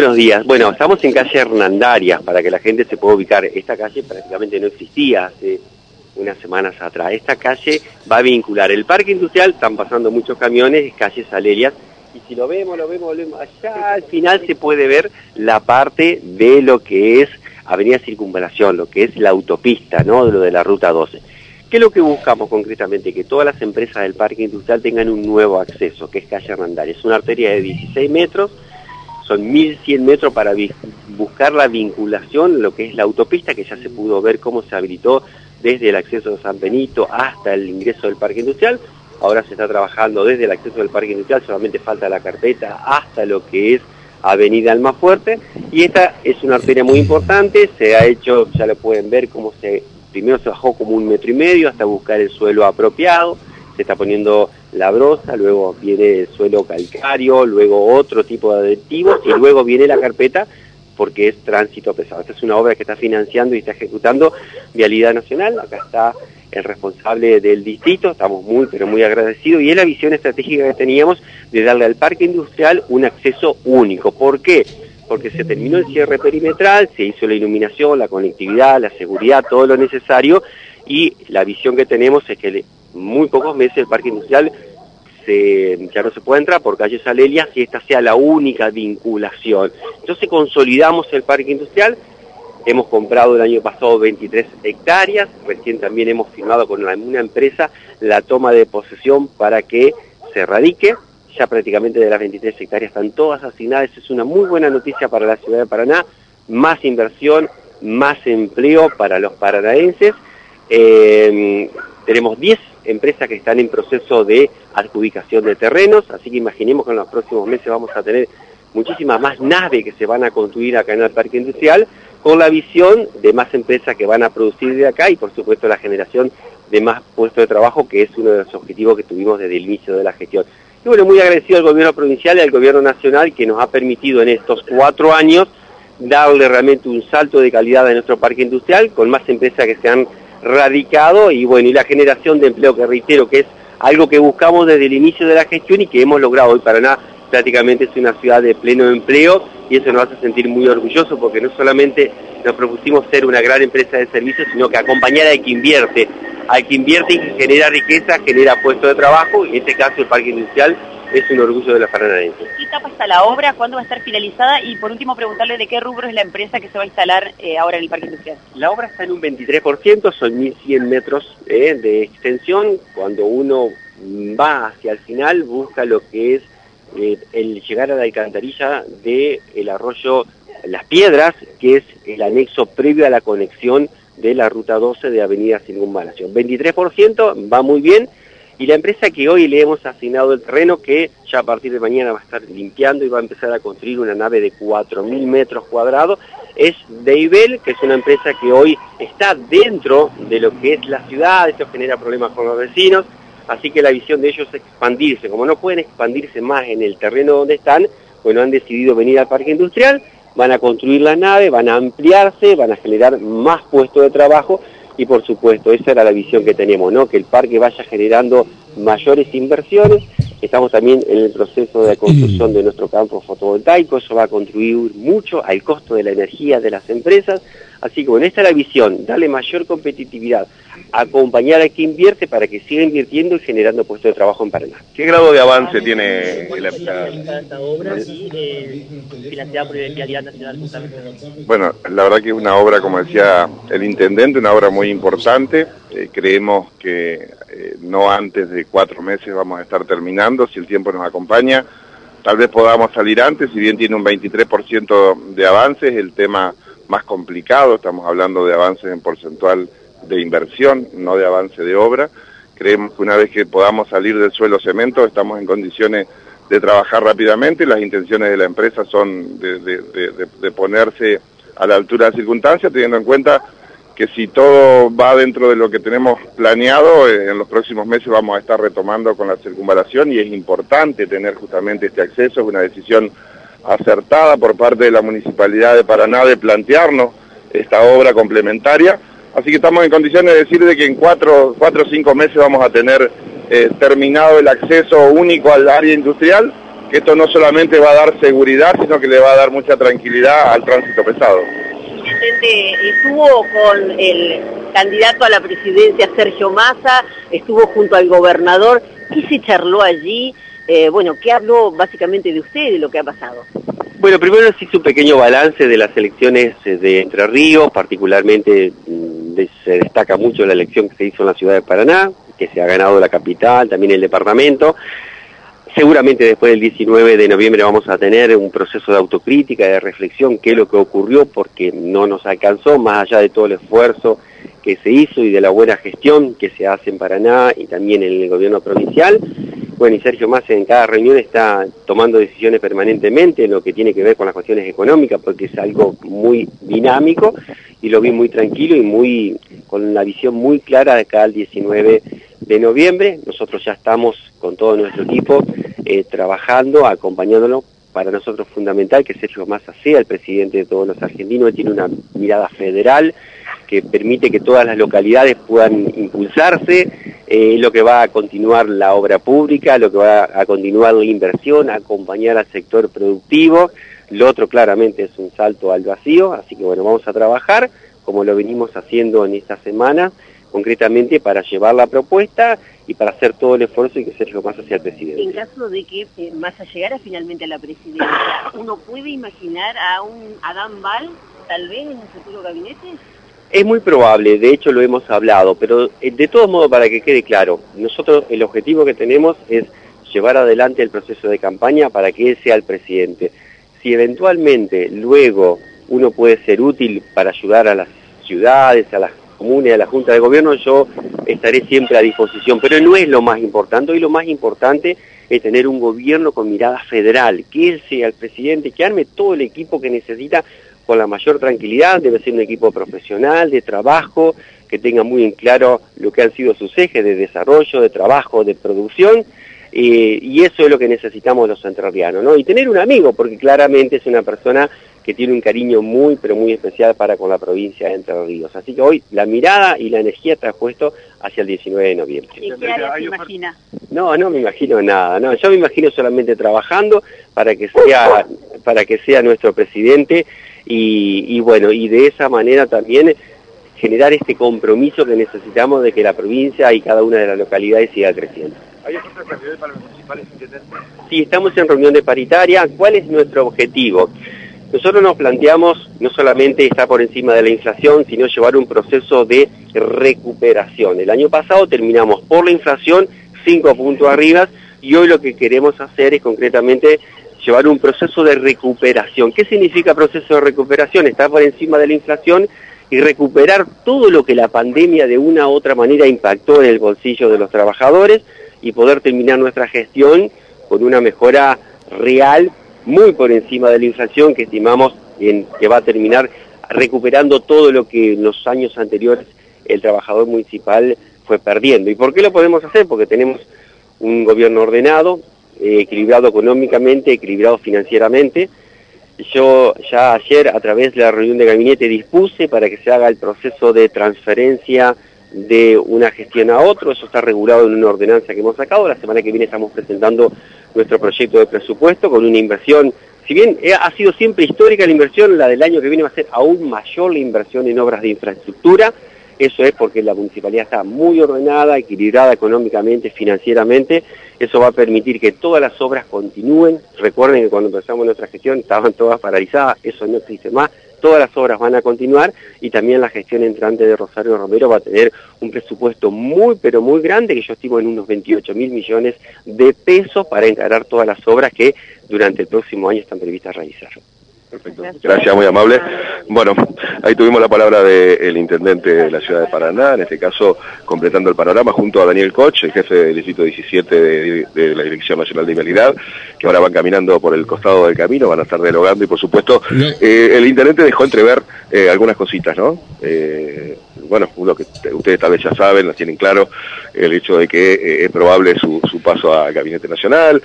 buenos días. Bueno, estamos en calle Hernandarias, para que la gente se pueda ubicar. Esta calle prácticamente no existía hace unas semanas atrás. Esta calle va a vincular el parque industrial, están pasando muchos camiones, calle Salerias, y si lo vemos, lo vemos, lo vemos, allá al final se puede ver la parte de lo que es Avenida Circunvalación, lo que es la autopista, ¿no? De lo de la Ruta 12. ¿Qué es lo que buscamos concretamente? Que todas las empresas del parque industrial tengan un nuevo acceso, que es calle Hernandarias. Es una arteria de 16 metros, son 1.100 metros para buscar la vinculación, lo que es la autopista, que ya se pudo ver cómo se habilitó desde el acceso de San Benito hasta el ingreso del parque industrial. Ahora se está trabajando desde el acceso del parque industrial, solamente falta la carpeta hasta lo que es Avenida Almafuerte. Y esta es una arteria muy importante, se ha hecho, ya lo pueden ver, cómo primero se bajó como un metro y medio hasta buscar el suelo apropiado, se está poniendo la brosa, luego viene el suelo calcario, luego otro tipo de adhesivos y luego viene la carpeta porque es tránsito pesado. Esta es una obra que está financiando y está ejecutando Vialidad Nacional, acá está el responsable del distrito, estamos muy pero muy agradecidos y es la visión estratégica que teníamos de darle al parque industrial un acceso único. ¿Por qué? Porque se terminó el cierre perimetral, se hizo la iluminación, la conectividad, la seguridad, todo lo necesario y la visión que tenemos es que muy pocos meses el parque industrial ya no se puede entrar por calle Salelia si esta sea la única vinculación. Entonces consolidamos el parque industrial, hemos comprado el año pasado 23 hectáreas, recién también hemos firmado con una empresa la toma de posesión para que se radique, ya prácticamente de las 23 hectáreas están todas asignadas, es una muy buena noticia para la ciudad de Paraná, más inversión, más empleo para los paranaenses, eh, tenemos 10 empresas que están en proceso de adjudicación de terrenos, así que imaginemos que en los próximos meses vamos a tener muchísimas más naves que se van a construir acá en el parque industrial, con la visión de más empresas que van a producir de acá y por supuesto la generación de más puestos de trabajo, que es uno de los objetivos que tuvimos desde el inicio de la gestión. Y bueno, muy agradecido al gobierno provincial y al gobierno nacional que nos ha permitido en estos cuatro años darle realmente un salto de calidad a nuestro parque industrial, con más empresas que se han radicado y bueno, y la generación de empleo que reitero que es algo que buscamos desde el inicio de la gestión y que hemos logrado. Hoy Paraná prácticamente es una ciudad de pleno empleo y eso nos hace sentir muy orgullosos porque no solamente nos propusimos ser una gran empresa de servicios, sino que acompañar al que invierte, al que invierte y genera riqueza, genera puestos de trabajo, y en este caso el parque industrial es un orgullo de la paranaenses. ¿Qué etapa está la obra? ¿Cuándo va a estar finalizada? Y por último preguntarle de qué rubro es la empresa que se va a instalar eh, ahora en el Parque Industrial. La obra está en un 23%, son 1.100 metros eh, de extensión. Cuando uno va hacia el final busca lo que es eh, el llegar a la alcantarilla del el arroyo Las Piedras, que es el anexo previo a la conexión de la ruta 12 de Avenida Circunvalación. 23% va muy bien y la empresa que hoy le hemos asignado el terreno, que ya a partir de mañana va a estar limpiando y va a empezar a construir una nave de 4.000 metros cuadrados, es Deibel, que es una empresa que hoy está dentro de lo que es la ciudad, esto genera problemas con los vecinos, así que la visión de ellos es expandirse. Como no pueden expandirse más en el terreno donde están, bueno, han decidido venir al parque industrial, van a construir la nave, van a ampliarse, van a generar más puestos de trabajo y por supuesto esa era la visión que teníamos, ¿no? que el parque vaya generando mayores inversiones. Estamos también en el proceso de construcción de nuestro campo fotovoltaico, eso va a contribuir mucho al costo de la energía de las empresas. Así que bueno, esta es la visión, darle mayor competitividad, acompañar a quien invierte para que siga invirtiendo y generando puestos de trabajo en Paraná. ¿Qué grado de avance tiene la, esta obra financiada por Vialidad Nacional Bueno, la verdad que es una obra, como decía el intendente, una obra muy importante. Eh, creemos que eh, no antes de cuatro meses vamos a estar terminando, si el tiempo nos acompaña. Tal vez podamos salir antes, si bien tiene un 23% de avances, el tema más complicado, estamos hablando de avances en porcentual de inversión, no de avance de obra. Creemos que una vez que podamos salir del suelo cemento estamos en condiciones de trabajar rápidamente, las intenciones de la empresa son de, ponerse a la altura de las circunstancias, teniendo en cuenta que si todo va dentro de lo que tenemos planeado, eh, en los próximos meses vamos a estar retomando con la circunvalación y es importante tener justamente este acceso, es una decisión acertada por parte de la Municipalidad de Paraná de plantearnos esta obra complementaria. Así que estamos en condiciones de decir de que en cuatro, cuatro o cinco meses vamos a tener eh, terminado el acceso único al área industrial que esto no solamente va a dar seguridad, sino que le va a dar mucha tranquilidad al tránsito pesado. Estuvo con el candidato a la presidencia Sergio Massa, estuvo junto al gobernador. ¿Qué se charló allí? Eh, bueno, ¿qué habló básicamente de usted y de lo que ha pasado? Bueno, primero hizo un pequeño balance de las elecciones eh, de Entre Ríos, particularmente mm, se destaca mucho la elección que se hizo en la ciudad de Paraná, que se ha ganado la capital, también el departamento. Seguramente después del 19 de noviembre vamos a tener un proceso de autocrítica, de reflexión, qué es lo que ocurrió, porque no nos alcanzó, más allá de todo el esfuerzo que se hizo y de la buena gestión que se hace en Paraná y también en el gobierno provincial. Bueno, y Sergio Massa en cada reunión está tomando decisiones permanentemente en lo que tiene que ver con las cuestiones económicas, porque es algo muy dinámico y lo vi muy tranquilo y muy con una visión muy clara de cada 19 de noviembre. Nosotros ya estamos con todo nuestro equipo eh, trabajando, acompañándolo. Para nosotros es fundamental que Sergio Massa sea el presidente de todos los argentinos. Tiene una mirada federal que permite que todas las localidades puedan impulsarse, eh, lo que va a continuar la obra pública, lo que va a continuar la inversión, acompañar al sector productivo. Lo otro claramente es un salto al vacío, así que bueno, vamos a trabajar como lo venimos haciendo en esta semana, concretamente para llevar la propuesta y para hacer todo el esfuerzo y que Sergio Massa sea el presidente. En caso de que eh, Massa llegara finalmente a la presidencia, ¿uno puede imaginar a un Adán Val tal vez en un futuro gabinete? Es muy probable, de hecho lo hemos hablado, pero eh, de todos modos para que quede claro, nosotros el objetivo que tenemos es llevar adelante el proceso de campaña para que él sea el presidente. Si eventualmente luego uno puede ser útil para ayudar a las ciudades, a las comunes, a la Junta de Gobierno, yo estaré siempre a disposición. Pero no es lo más importante, hoy lo más importante es tener un gobierno con mirada federal, que él sea el presidente, que arme todo el equipo que necesita con la mayor tranquilidad, debe ser un equipo profesional, de trabajo, que tenga muy en claro lo que han sido sus ejes de desarrollo, de trabajo, de producción, eh, y eso es lo que necesitamos los entrerrianos, ¿no? Y tener un amigo, porque claramente es una persona que tiene un cariño muy, pero muy especial para con la provincia de Entre Ríos. Así que hoy la mirada y la energía está puesto hacia el 19 de noviembre. ¿Y qué área se imagina? No, no me imagino nada, no, yo me imagino solamente trabajando para que sea, para que sea nuestro presidente y, y bueno, y de esa manera también generar este compromiso que necesitamos de que la provincia y cada una de las localidades siga creciendo. ¿Hay ofertas para los municipales, Sí, estamos en reunión de paritaria. ¿Cuál es nuestro objetivo? Nosotros nos planteamos no solamente estar por encima de la inflación, sino llevar un proceso de recuperación. El año pasado terminamos por la inflación cinco puntos arriba y hoy lo que queremos hacer es concretamente llevar un proceso de recuperación. ¿Qué significa proceso de recuperación? Estar por encima de la inflación y recuperar todo lo que la pandemia de una u otra manera impactó en el bolsillo de los trabajadores y poder terminar nuestra gestión con una mejora real muy por encima de la inflación que estimamos en, que va a terminar recuperando todo lo que en los años anteriores el trabajador municipal fue perdiendo. ¿Y por qué lo podemos hacer? Porque tenemos un gobierno ordenado, eh, equilibrado económicamente, equilibrado financieramente. Yo ya ayer a través de la reunión de gabinete dispuse para que se haga el proceso de transferencia de una gestión a otro, eso está regulado en una ordenanza que hemos sacado, la semana que viene estamos presentando nuestro proyecto de presupuesto con una inversión, si bien ha sido siempre histórica la inversión, la del año que viene va a ser aún mayor la inversión en obras de infraestructura, eso es porque la municipalidad está muy ordenada, equilibrada económicamente, financieramente, eso va a permitir que todas las obras continúen, recuerden que cuando empezamos nuestra gestión estaban todas paralizadas, eso no existe más, todas las obras van a continuar y también la gestión entrante de Rosario Romero va a tener un presupuesto muy pero muy grande que yo estimo en unos 28 mil millones de pesos para encarar todas las obras que durante el próximo año están previstas realizar. Perfecto. Gracias, muy amable. Bueno, ahí tuvimos la palabra del intendente de la ciudad de Paraná, en este caso completando el panorama, junto a Daniel Koch, el jefe del distrito 17 de, la Dirección Nacional de Vialidad, que ahora van caminando por el costado del camino, van a estar dialogando y por supuesto eh, el intendente dejó entrever eh, algunas cositas, ¿no? Eh, bueno, lo que ustedes tal vez ya saben, lo tienen claro, el hecho de que es probable su, su paso al Gabinete Nacional,